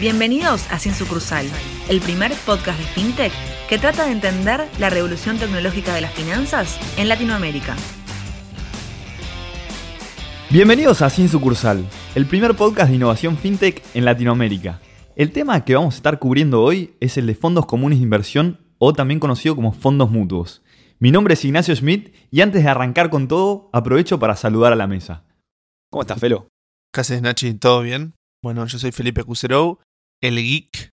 Bienvenidos a Sin Sucursal, el primer podcast de FinTech que trata de entender la revolución tecnológica de las finanzas en Latinoamérica. Bienvenidos a Sin Sucursal, el primer podcast de innovación FinTech en Latinoamérica. El tema que vamos a estar cubriendo hoy es el de fondos comunes de inversión o también conocido como fondos mutuos. Mi nombre es Ignacio Schmidt y antes de arrancar con todo, aprovecho para saludar a la mesa. ¿Cómo estás, Felo? ¿Qué haces, Nachi? ¿Todo bien? Bueno, yo soy Felipe Cuserou, el geek,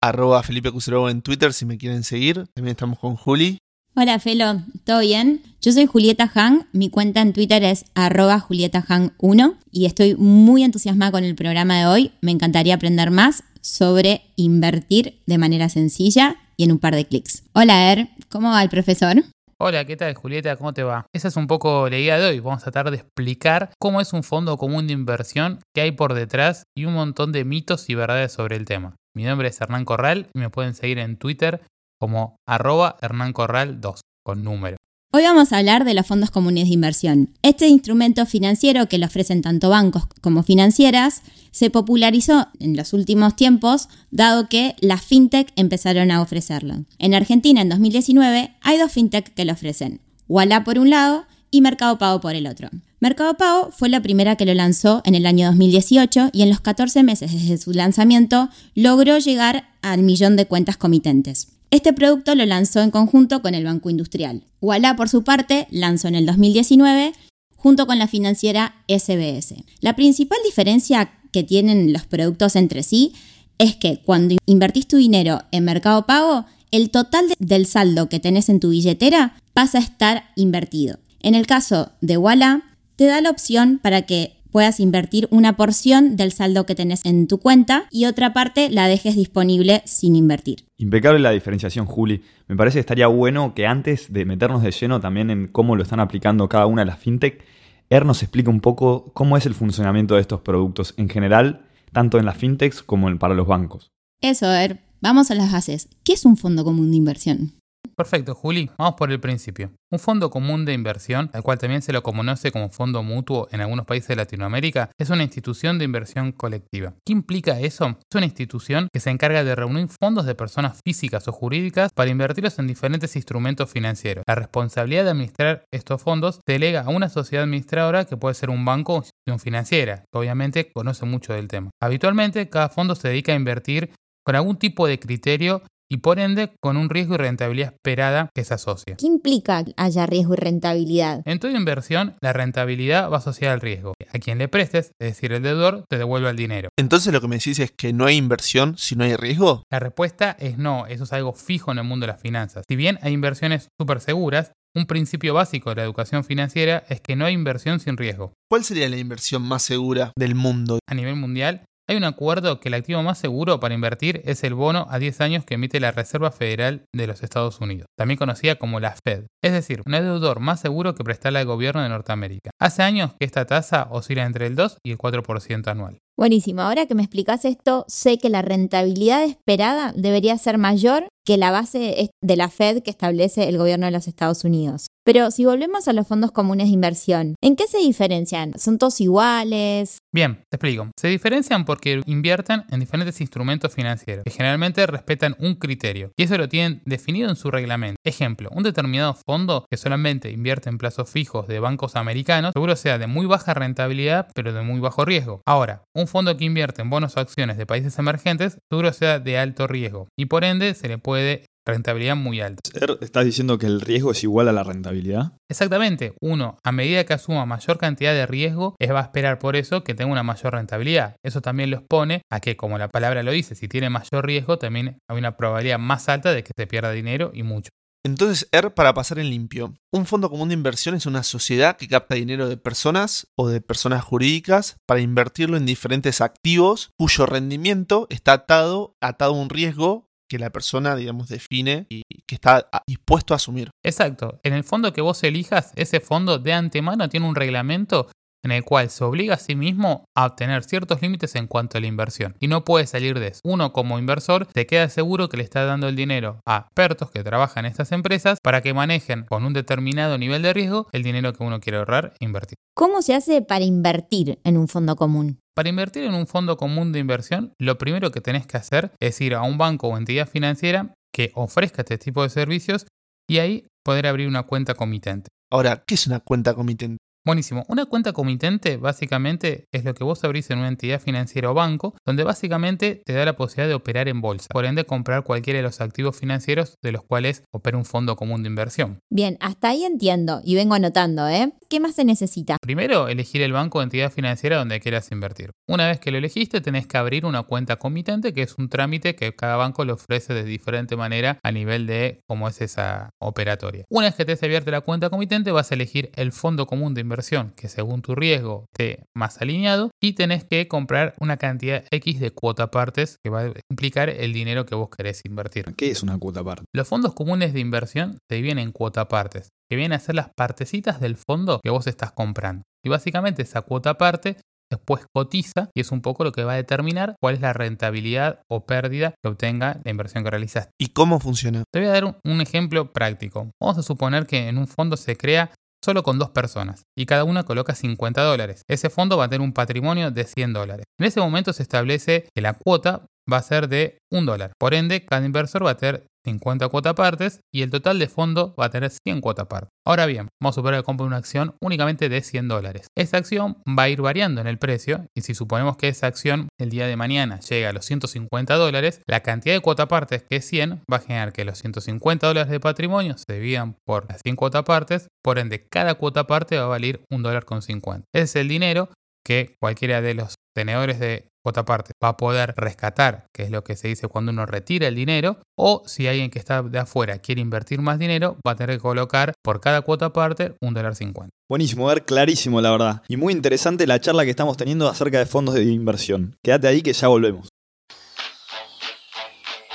arroba Felipe Cuserou en Twitter si me quieren seguir. También estamos con Juli. Hola Felo, ¿todo bien? Yo soy Julieta Han, mi cuenta en Twitter es arroba julietahan1 y estoy muy entusiasmada con el programa de hoy. Me encantaría aprender más sobre invertir de manera sencilla y en un par de clics. Hola Er, ¿cómo va el profesor? Hola, ¿qué tal Julieta? ¿Cómo te va? Esa es un poco la idea de hoy. Vamos a tratar de explicar cómo es un fondo común de inversión, qué hay por detrás y un montón de mitos y verdades sobre el tema. Mi nombre es Hernán Corral y me pueden seguir en Twitter como arroba Hernán Corral 2 con número. Hoy vamos a hablar de los fondos comunes de inversión. Este instrumento financiero que lo ofrecen tanto bancos como financieras se popularizó en los últimos tiempos dado que las fintech empezaron a ofrecerlo. En Argentina en 2019 hay dos fintech que lo ofrecen, Walla por un lado y Mercado Pago por el otro. Mercado Pago fue la primera que lo lanzó en el año 2018 y en los 14 meses desde su lanzamiento logró llegar al millón de cuentas comitentes. Este producto lo lanzó en conjunto con el Banco Industrial. Walla, por su parte, lanzó en el 2019 junto con la financiera SBS. La principal diferencia que tienen los productos entre sí es que cuando invertís tu dinero en Mercado Pago, el total del saldo que tenés en tu billetera pasa a estar invertido. En el caso de Walla, te da la opción para que puedas invertir una porción del saldo que tenés en tu cuenta y otra parte la dejes disponible sin invertir. Impecable la diferenciación, Juli. Me parece que estaría bueno que antes de meternos de lleno también en cómo lo están aplicando cada una de las fintech, Er nos explique un poco cómo es el funcionamiento de estos productos en general, tanto en las fintechs como para los bancos. Eso, Er. Vamos a las bases. ¿Qué es un fondo común de inversión? Perfecto, Juli. Vamos por el principio. Un fondo común de inversión, al cual también se lo conoce como fondo mutuo en algunos países de Latinoamérica, es una institución de inversión colectiva. ¿Qué implica eso? Es una institución que se encarga de reunir fondos de personas físicas o jurídicas para invertirlos en diferentes instrumentos financieros. La responsabilidad de administrar estos fondos se delega a una sociedad administradora que puede ser un banco o institución financiera, que obviamente conoce mucho del tema. Habitualmente, cada fondo se dedica a invertir con algún tipo de criterio y por ende con un riesgo y rentabilidad esperada que se asocia. ¿Qué implica que haya riesgo y rentabilidad? En toda inversión, la rentabilidad va asociada al riesgo. A quien le prestes, es decir, el deudor, te devuelve el dinero. Entonces lo que me decís es que no hay inversión si no hay riesgo. La respuesta es no, eso es algo fijo en el mundo de las finanzas. Si bien hay inversiones súper seguras, un principio básico de la educación financiera es que no hay inversión sin riesgo. ¿Cuál sería la inversión más segura del mundo? A nivel mundial, hay un acuerdo que el activo más seguro para invertir es el bono a 10 años que emite la Reserva Federal de los Estados Unidos, también conocida como la Fed, es decir, un deudor más seguro que prestarle al gobierno de Norteamérica. Hace años que esta tasa oscila entre el 2 y el 4% anual. Buenísimo, ahora que me explicas esto, sé que la rentabilidad esperada debería ser mayor que la base de la Fed que establece el gobierno de los Estados Unidos. Pero si volvemos a los fondos comunes de inversión, ¿en qué se diferencian? ¿Son todos iguales? Bien, te explico. Se diferencian porque invierten en diferentes instrumentos financieros que generalmente respetan un criterio y eso lo tienen definido en su reglamento. Ejemplo, un determinado fondo que solamente invierte en plazos fijos de bancos americanos seguro sea de muy baja rentabilidad pero de muy bajo riesgo. Ahora, un fondo que invierte en bonos o acciones de países emergentes seguro sea de alto riesgo y por ende se le puede rentabilidad muy alta. ¿Estás diciendo que el riesgo es igual a la rentabilidad? Exactamente. Uno, a medida que asuma mayor cantidad de riesgo, es va a esperar por eso que tenga una mayor rentabilidad. Eso también lo expone a que, como la palabra lo dice, si tiene mayor riesgo, también hay una probabilidad más alta de que se pierda dinero y mucho. Entonces, ER para pasar en limpio. Un fondo común de inversión es una sociedad que capta dinero de personas o de personas jurídicas para invertirlo en diferentes activos cuyo rendimiento está atado, atado a un riesgo que la persona, digamos, define y que está dispuesto a asumir. Exacto. En el fondo que vos elijas, ese fondo de antemano tiene un reglamento en el cual se obliga a sí mismo a obtener ciertos límites en cuanto a la inversión y no puede salir de eso. Uno como inversor se queda seguro que le está dando el dinero a expertos que trabajan en estas empresas para que manejen con un determinado nivel de riesgo el dinero que uno quiere ahorrar e invertir. ¿Cómo se hace para invertir en un fondo común? Para invertir en un fondo común de inversión, lo primero que tenés que hacer es ir a un banco o entidad financiera que ofrezca este tipo de servicios y ahí poder abrir una cuenta comitente. Ahora, ¿qué es una cuenta comitente? Buenísimo. Una cuenta comitente básicamente es lo que vos abrís en una entidad financiera o banco, donde básicamente te da la posibilidad de operar en bolsa, por ende comprar cualquiera de los activos financieros de los cuales opera un fondo común de inversión. Bien, hasta ahí entiendo y vengo anotando, ¿eh? ¿Qué más se necesita? Primero, elegir el banco o entidad financiera donde quieras invertir. Una vez que lo elegiste, tenés que abrir una cuenta comitente, que es un trámite que cada banco lo ofrece de diferente manera a nivel de cómo es esa operatoria. Una vez que te has abierto la cuenta comitente, vas a elegir el fondo común de inversión que según tu riesgo esté más alineado y tenés que comprar una cantidad X de cuota partes que va a implicar el dinero que vos querés invertir. ¿Qué es una cuota parte? Los fondos comunes de inversión se dividen en cuota partes, que vienen a ser las partecitas del fondo que vos estás comprando. Y básicamente esa cuota parte después cotiza y es un poco lo que va a determinar cuál es la rentabilidad o pérdida que obtenga la inversión que realizaste. ¿Y cómo funciona? Te voy a dar un, un ejemplo práctico. Vamos a suponer que en un fondo se crea solo con dos personas y cada una coloca 50 dólares. Ese fondo va a tener un patrimonio de 100 dólares. En ese momento se establece que la cuota va a ser de un dólar. Por ende, cada inversor va a tener 50 cuota partes y el total de fondo va a tener 100 cuota partes. Ahora bien, vamos a suponer que compra una acción únicamente de 100 dólares. Esa acción va a ir variando en el precio y si suponemos que esa acción el día de mañana llega a los 150 dólares, la cantidad de cuota partes que es 100 va a generar que los 150 dólares de patrimonio se dividan por las 100 cuota partes, por ende cada cuota parte va a valer un dólar con 50. Ese es el dinero que cualquiera de los tenedores de cuota parte va a poder rescatar, que es lo que se dice cuando uno retira el dinero, o si alguien que está de afuera quiere invertir más dinero, va a tener que colocar por cada cuota parte un dólar cincuenta. Buenísimo, ver clarísimo la verdad. Y muy interesante la charla que estamos teniendo acerca de fondos de inversión. Quédate ahí que ya volvemos.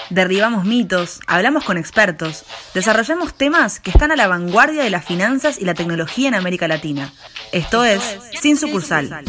Derribamos mitos, hablamos con expertos, desarrollamos temas que están a la vanguardia de las finanzas y la tecnología en América Latina. Esto es Sin Sucursal.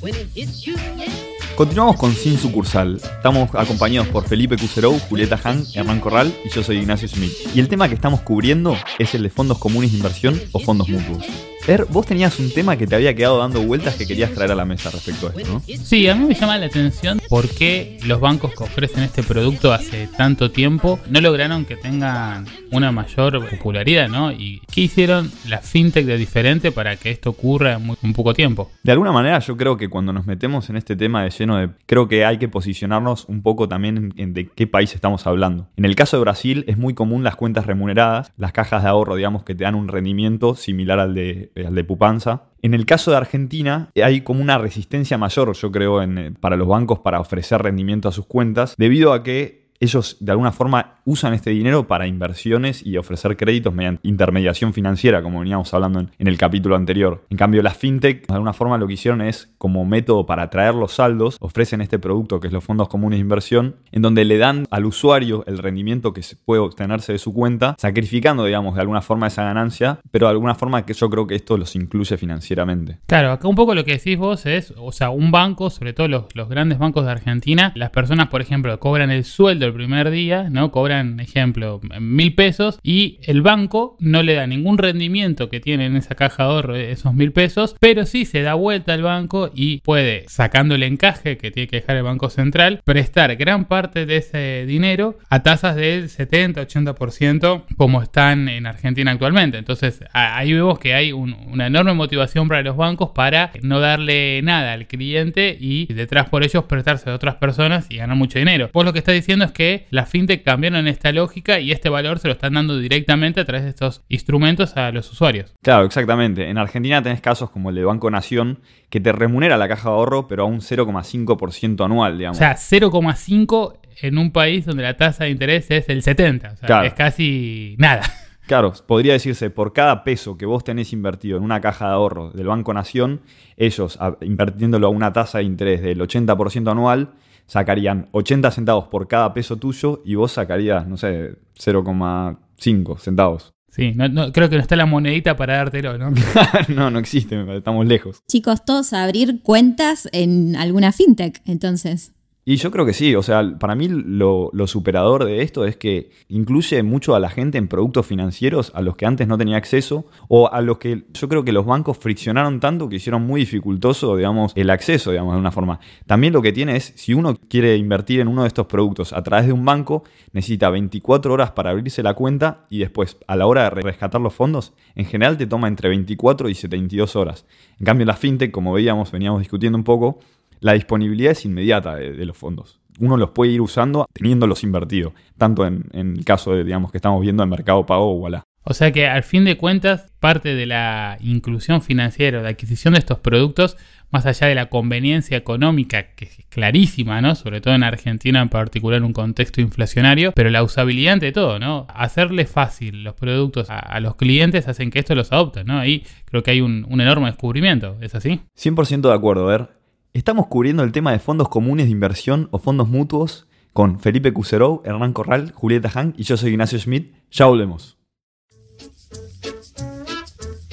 when it hits you. Yeah. Continuamos con Sin Sucursal. Estamos acompañados por Felipe Cuserou, Julieta Han, Hernán Corral y yo soy Ignacio Smith. Y el tema que estamos cubriendo es el de fondos comunes de inversión o fondos mutuos. Er, vos tenías un tema que te había quedado dando vueltas que querías traer a la mesa respecto a esto, ¿no? Sí, a mí me llama la atención por qué los bancos que ofrecen este producto hace tanto tiempo no lograron que tengan una mayor popularidad, ¿no? ¿Y qué hicieron las fintech de diferente para que esto ocurra en muy, en poco tiempo? De alguna manera yo creo que cuando nos metemos en este tema de lleno de... Creo que hay que posicionarnos un poco también en, de qué país estamos hablando. En el caso de Brasil es muy común las cuentas remuneradas, las cajas de ahorro, digamos, que te dan un rendimiento similar al de, al de Pupanza. En el caso de Argentina hay como una resistencia mayor, yo creo, en, eh, para los bancos para ofrecer rendimiento a sus cuentas, debido a que ellos de alguna forma usan este dinero para inversiones y ofrecer créditos mediante intermediación financiera, como veníamos hablando en, el capítulo anterior. En cambio, las fintech de alguna forma lo que hicieron es, como método para atraer los saldos, ofrecen este producto que es los fondos comunes de inversión, en donde le dan al usuario el rendimiento que puede obtenerse de su cuenta, sacrificando, digamos, de alguna forma esa ganancia, pero de alguna forma que yo creo que esto los incluye financieramente. Claro, acá un poco lo que decís vos es, o sea, un banco, sobre todo los grandes bancos de Argentina, las personas, por ejemplo, cobran el sueldo el primer día, ¿no? Cobran, ejemplo, mil pesos y el banco no le da ningún rendimiento que tiene en esa caja de ahorro esos mil pesos, pero sí se da vuelta al banco y puede, sacando el encaje que tiene que dejar el Banco Central, prestar gran parte de ese dinero a tasas del 70-80% como están en Argentina actualmente. Entonces ahí vemos que hay un, una enorme motivación para los bancos para no darle nada al cliente y detrás por ellos prestarse a otras personas y ganar mucho dinero. Vos lo que está diciendo es que las fintech cambiaron esta lógica y este valor se lo están dando directamente a través de estos instrumentos a los usuarios. Claro, exactamente. En Argentina tenés casos como el de Banco Nación que te remunera la caja de ahorro pero a un 0,5% anual, digamos. O sea, 0,5 en un país donde la tasa de interés es el 70, o sea, claro. es casi nada. Claro, podría decirse, por cada peso que vos tenés invertido en una caja de ahorro del Banco Nación, ellos, invirtiéndolo a una tasa de interés del 80% anual, sacarían 80 centavos por cada peso tuyo y vos sacarías, no sé, 0,5 centavos. Sí, no, no, creo que no está la monedita para dártelo, ¿no? no, no existe, estamos lejos. Chicos, todos a abrir cuentas en alguna fintech, entonces. Y yo creo que sí, o sea, para mí lo, superador de esto es que incluye mucho a la gente en productos financieros a los que antes no tenía acceso o a los que yo creo que los bancos friccionaron tanto que hicieron muy dificultoso, digamos, el acceso, digamos, de una forma. También lo que tiene es, si uno quiere invertir en uno de estos productos a través de un banco, necesita 24 horas para abrirse la cuenta y después, a la hora de rescatar los fondos, en general te toma entre 24 y 72 horas. En cambio, la fintech, como veíamos, veníamos discutiendo un poco, la disponibilidad es inmediata de, los fondos. Uno los puede ir usando teniéndolos invertidos, tanto en, el caso de, digamos, que estamos viendo en Mercado Pago o Walla. O sea que al fin de cuentas, parte de la inclusión financiera, la adquisición de estos productos, más allá de la conveniencia económica, que es clarísima, ¿no? Sobre todo en Argentina, en particular en un contexto inflacionario, pero la usabilidad ante todo, ¿no? Hacerle fácil los productos a, los clientes hacen que esto los adopten, ¿no? Ahí creo que hay un, un enorme descubrimiento, ¿es así? 100% de acuerdo, a ver. Estamos cubriendo el tema de fondos comunes de inversión o fondos mutuos con Felipe Cuserou, Hernán Corral, Julieta Hank y yo soy Ignacio Schmidt. Ya volvemos.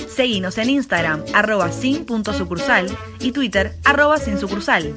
Seguinos en Instagram, arroba sin.sucursal y Twitter, sin sucursal.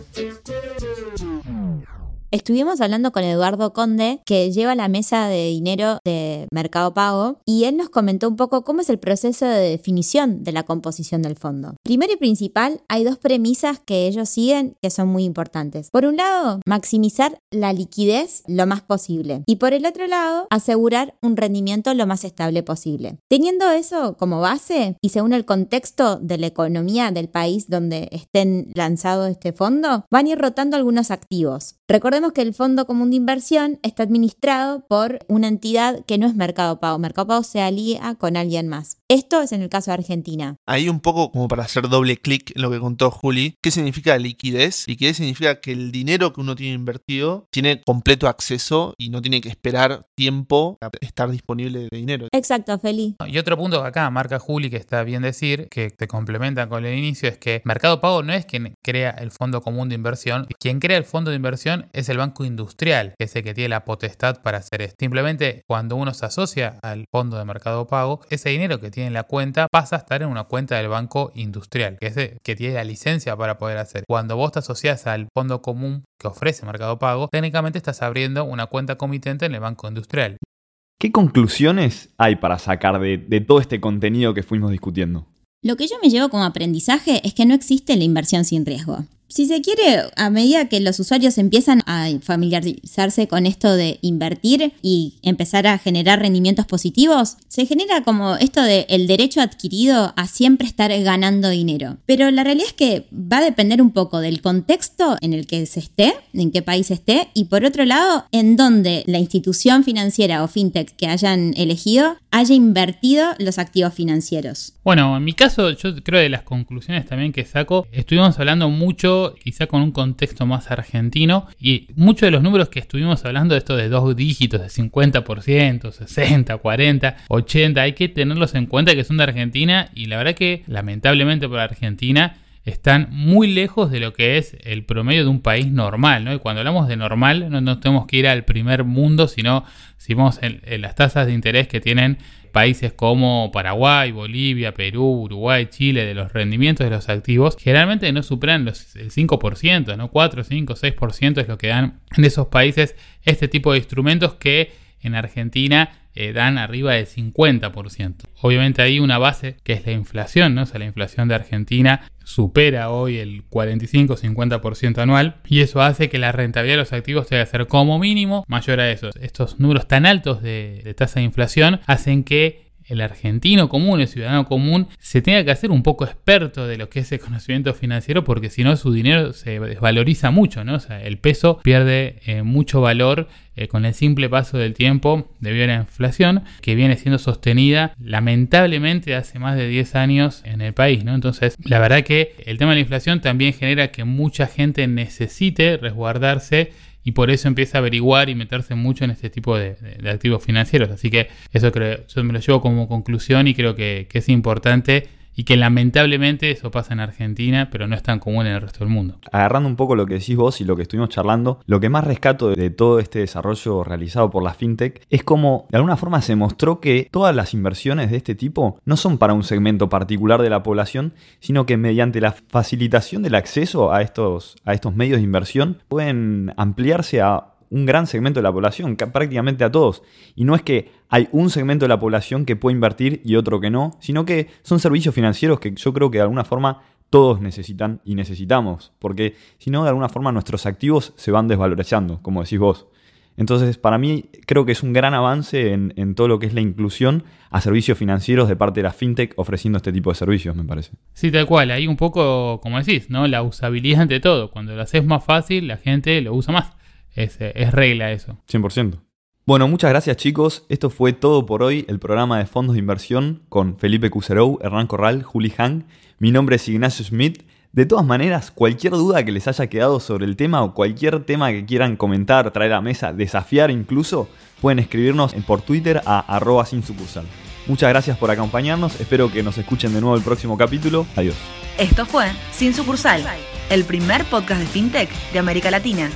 Estuvimos hablando con Eduardo Conde, que lleva la mesa de dinero de Mercado Pago, y él nos comentó un poco cómo es el proceso de definición de la composición del fondo. Primero y principal, hay dos premisas que ellos siguen que son muy importantes. Por un lado, maximizar la liquidez lo más posible. Y por el otro lado, asegurar un rendimiento lo más estable posible. Teniendo eso como base y según el contexto de la economía del país donde estén lanzado este fondo, van a ir rotando algunos activos. Recordemos que el Fondo Común de Inversión está administrado por una entidad que no es Mercado Pago. Mercado Pago se alía con alguien más. Esto es en el caso de Argentina. Ahí un poco como para hacer doble clic en lo que contó Juli. ¿Qué significa liquidez? Liquidez significa que el dinero que uno tiene invertido tiene completo acceso y no tiene que esperar tiempo a estar disponible de dinero. Exacto, Feli. Y otro punto que acá marca Juli, que está bien decir, que te complementa con el inicio, es que Mercado Pago no es quien crea el Fondo Común de Inversión. Quien crea el Fondo de Inversión es el Banco Industrial, que es el que tiene la potestad para hacer esto. Simplemente cuando uno se asocia al Fondo de Mercado Pago, ese dinero que tiene en la cuenta pasa a estar en una cuenta del banco industrial, que es que tiene la licencia para poder hacer. Cuando vos te asocias al fondo común que ofrece Mercado Pago, técnicamente estás abriendo una cuenta comitente en el banco industrial. ¿Qué conclusiones hay para sacar de, de todo este contenido que fuimos discutiendo? Lo que yo me llevo como aprendizaje es que no existe la inversión sin riesgo si se quiere, a medida que los usuarios empiezan a familiarizarse con esto de invertir y empezar a generar rendimientos positivos, se genera como esto de el derecho adquirido a siempre estar ganando dinero. Pero la realidad es que va a depender un poco del contexto en el que se esté, en qué país esté, y por otro lado, en donde la institución financiera o fintech que hayan elegido haya invertido los activos financieros. Bueno, en mi caso, yo creo de las conclusiones también que saco, estuvimos hablando mucho quizá con un contexto más argentino, y muchos de los números que estuvimos hablando, esto de dos dígitos, de 50%, 60, 40, 80, hay que tenerlos en cuenta que son de Argentina, y la verdad que lamentablemente para Argentina, están muy lejos de lo que es el promedio de un país normal, ¿no? Y cuando hablamos de normal, no, tenemos que ir al primer mundo, sino si vemos en las tasas de interés que tienen países como Paraguay, Bolivia, Perú, Uruguay, Chile, de los rendimientos de los activos, generalmente no superan los, el 5%, ¿no? 4, 5, 6% es lo que dan en esos países este tipo de instrumentos que en Argentina eh, dan arriba del 50%. Obviamente hay una base que es la inflación, ¿no? O sea, la inflación de Argentina supera hoy el 45-50% anual y eso hace que la rentabilidad de los activos tenga que ser como mínimo mayor a eso. Estos números tan altos de, de tasa de inflación hacen que el argentino común, el ciudadano común, se tenga que hacer un poco experto de lo que es el conocimiento financiero porque si no su dinero se desvaloriza mucho, ¿no? O sea, el peso pierde eh, mucho valor eh, con el simple paso del tiempo debido a la inflación que viene siendo sostenida lamentablemente hace más de 10 años en el país, ¿no? Entonces, la verdad que el tema de la inflación también genera que mucha gente necesite resguardarse y por eso empieza a averiguar y meterse mucho en este tipo de, activos financieros. Así que eso creo, yo me lo llevo como conclusión y creo que, es importante y que lamentablemente eso pasa en Argentina, pero no es tan común en el resto del mundo. Agarrando un poco lo que decís vos y lo que estuvimos charlando, lo que más rescato de todo este desarrollo realizado por la fintech es como de alguna forma se mostró que todas las inversiones de este tipo no son para un segmento particular de la población, sino que mediante la facilitación del acceso a estos, a estos medios de inversión pueden ampliarse a un gran segmento de la población, prácticamente a todos. Y no es que hay un segmento de la población que puede invertir y otro que no, sino que son servicios financieros que yo creo que de alguna forma todos necesitan y necesitamos, porque si no, de alguna forma nuestros activos se van desvalorizando, como decís vos. Entonces, para mí, creo que es un gran avance en, en, todo lo que es la inclusión a servicios financieros de parte de la fintech ofreciendo este tipo de servicios, me parece. Sí, tal cual. Ahí un poco, como decís, ¿no? La usabilidad ante todo. Cuando lo haces más fácil, la gente lo usa más. Es, es regla eso. 100%. Bueno, muchas gracias chicos. Esto fue todo por hoy, el programa de fondos de inversión con Felipe Cuserou, Hernán Corral, Juli Hang. Mi nombre es Ignacio Schmidt. De todas maneras, cualquier duda que les haya quedado sobre el tema o cualquier tema que quieran comentar, traer a mesa, desafiar incluso, pueden escribirnos por Twitter a arroba sin sucursal. Muchas gracias por acompañarnos, espero que nos escuchen de nuevo el próximo capítulo. Adiós. Esto fue Sin sucursal, el primer podcast de FinTech de América Latina.